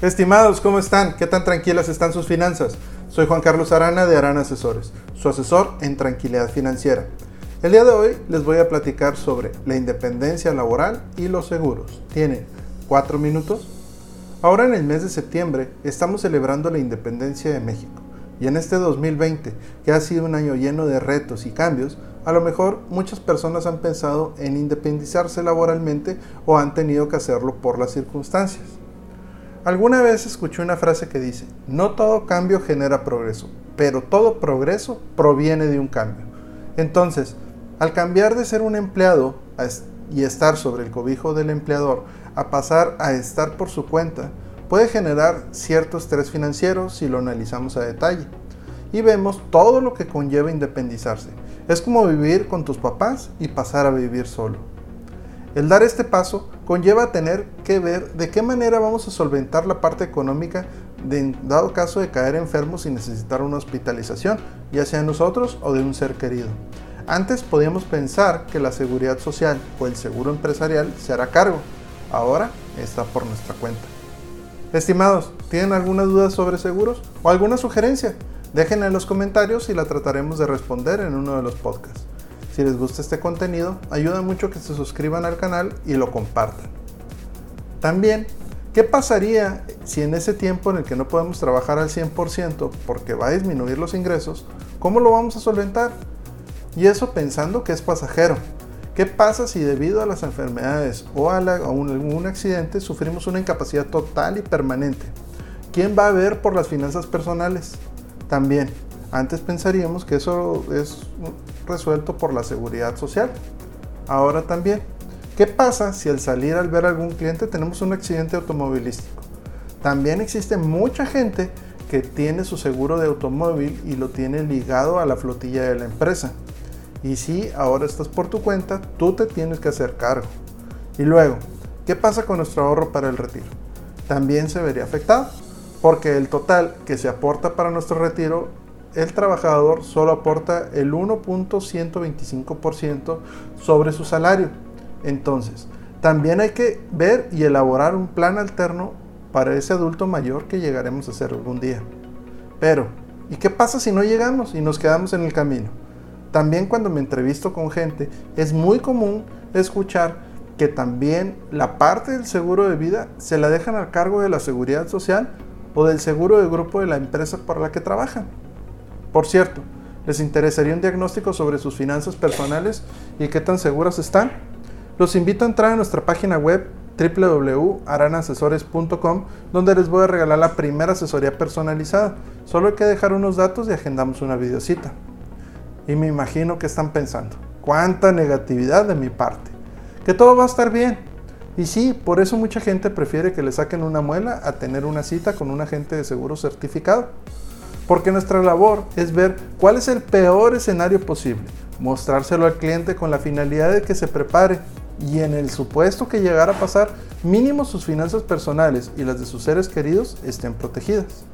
Estimados, ¿cómo están? ¿Qué tan tranquilas están sus finanzas? Soy Juan Carlos Arana de Arana Asesores, su asesor en tranquilidad financiera. El día de hoy les voy a platicar sobre la independencia laboral y los seguros. ¿Tienen cuatro minutos? Ahora en el mes de septiembre estamos celebrando la independencia de México. Y en este 2020, que ha sido un año lleno de retos y cambios, a lo mejor muchas personas han pensado en independizarse laboralmente o han tenido que hacerlo por las circunstancias. Alguna vez escuché una frase que dice, no todo cambio genera progreso, pero todo progreso proviene de un cambio. Entonces, al cambiar de ser un empleado y estar sobre el cobijo del empleador a pasar a estar por su cuenta, puede generar cierto estrés financiero si lo analizamos a detalle. Y vemos todo lo que conlleva independizarse. Es como vivir con tus papás y pasar a vivir solo. El dar este paso conlleva tener que ver de qué manera vamos a solventar la parte económica de dado caso de caer enfermos y necesitar una hospitalización, ya sea nosotros o de un ser querido. Antes podíamos pensar que la seguridad social o el seguro empresarial se hará cargo, ahora está por nuestra cuenta. Estimados, ¿tienen alguna duda sobre seguros o alguna sugerencia? Déjenla en los comentarios y la trataremos de responder en uno de los podcasts. Si les gusta este contenido, ayuda mucho que se suscriban al canal y lo compartan. También, ¿qué pasaría si en ese tiempo en el que no podemos trabajar al 100% porque va a disminuir los ingresos, cómo lo vamos a solventar? Y eso pensando que es pasajero. ¿Qué pasa si debido a las enfermedades o a, algún accidente sufrimos una incapacidad total y permanente? ¿Quién va a ver por las finanzas personales? También, antes pensaríamos que eso es resuelto por la seguridad social. Ahora también, ¿qué pasa si al salir al ver a algún cliente tenemos un accidente automovilístico? También existe mucha gente que tiene su seguro de automóvil y lo tiene ligado a la flotilla de la empresa. Y si ahora estás por tu cuenta, tú te tienes que hacer cargo. Y luego, ¿qué pasa con nuestro ahorro para el retiro? También se vería afectado, porque el total que se aporta para nuestro retiro, el trabajador solo aporta el 1.125% sobre su salario. Entonces, también hay que ver y elaborar un plan alterno para ese adulto mayor que llegaremos a ser algún día. Pero, ¿y qué pasa si no llegamos y nos quedamos en el camino? También cuando me entrevisto con gente, es muy común escuchar que también la parte del seguro de vida se la dejan al cargo de la seguridad social o del seguro de grupo de la empresa para la que trabajan. Por cierto, ¿les interesaría un diagnóstico sobre sus finanzas personales y qué tan seguras están? Los invito a entrar a nuestra página web www.aranasesores.com donde les voy a regalar la primera asesoría personalizada. Solo hay que dejar unos datos y agendamos una videocita. Y me imagino que están pensando, cuánta negatividad de mi parte, que todo va a estar bien. Y sí, por eso mucha gente prefiere que le saquen una muela a tener una cita con un agente de seguro certificado. Porque nuestra labor es ver cuál es el peor escenario posible, mostrárselo al cliente con la finalidad de que se prepare y en el supuesto que llegara a pasar, mínimo sus finanzas personales y las de sus seres queridos estén protegidas.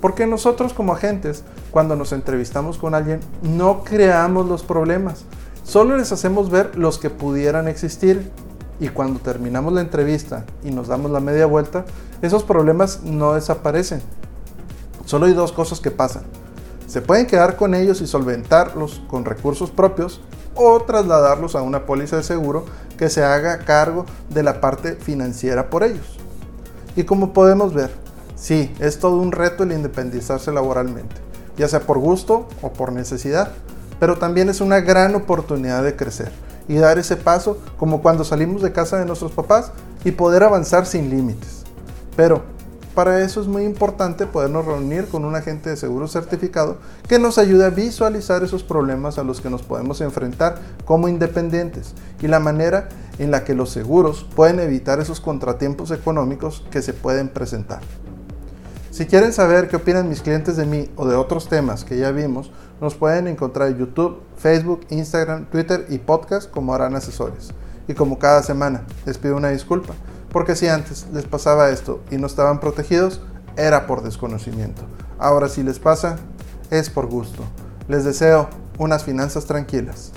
Porque nosotros como agentes, cuando nos entrevistamos con alguien, no creamos los problemas, solo les hacemos ver los que pudieran existir. Y cuando terminamos la entrevista y nos damos la media vuelta, esos problemas no desaparecen. Solo hay dos cosas que pasan. Se pueden quedar con ellos y solventarlos con recursos propios o trasladarlos a una póliza de seguro que se haga cargo de la parte financiera por ellos. Y como podemos ver, Sí, es todo un reto el independizarse laboralmente, ya sea por gusto o por necesidad, pero también es una gran oportunidad de crecer y dar ese paso como cuando salimos de casa de nuestros papás y poder avanzar sin límites. Pero para eso es muy importante podernos reunir con un agente de seguro certificado que nos ayude a visualizar esos problemas a los que nos podemos enfrentar como independientes y la manera en la que los seguros pueden evitar esos contratiempos económicos que se pueden presentar. Si quieren saber qué opinan mis clientes de mí o de otros temas que ya vimos, nos pueden encontrar en YouTube, Facebook, Instagram, Twitter y podcast como harán asesores. Y como cada semana, les pido una disculpa, porque si antes les pasaba esto y no estaban protegidos, era por desconocimiento. Ahora si les pasa, es por gusto. Les deseo unas finanzas tranquilas.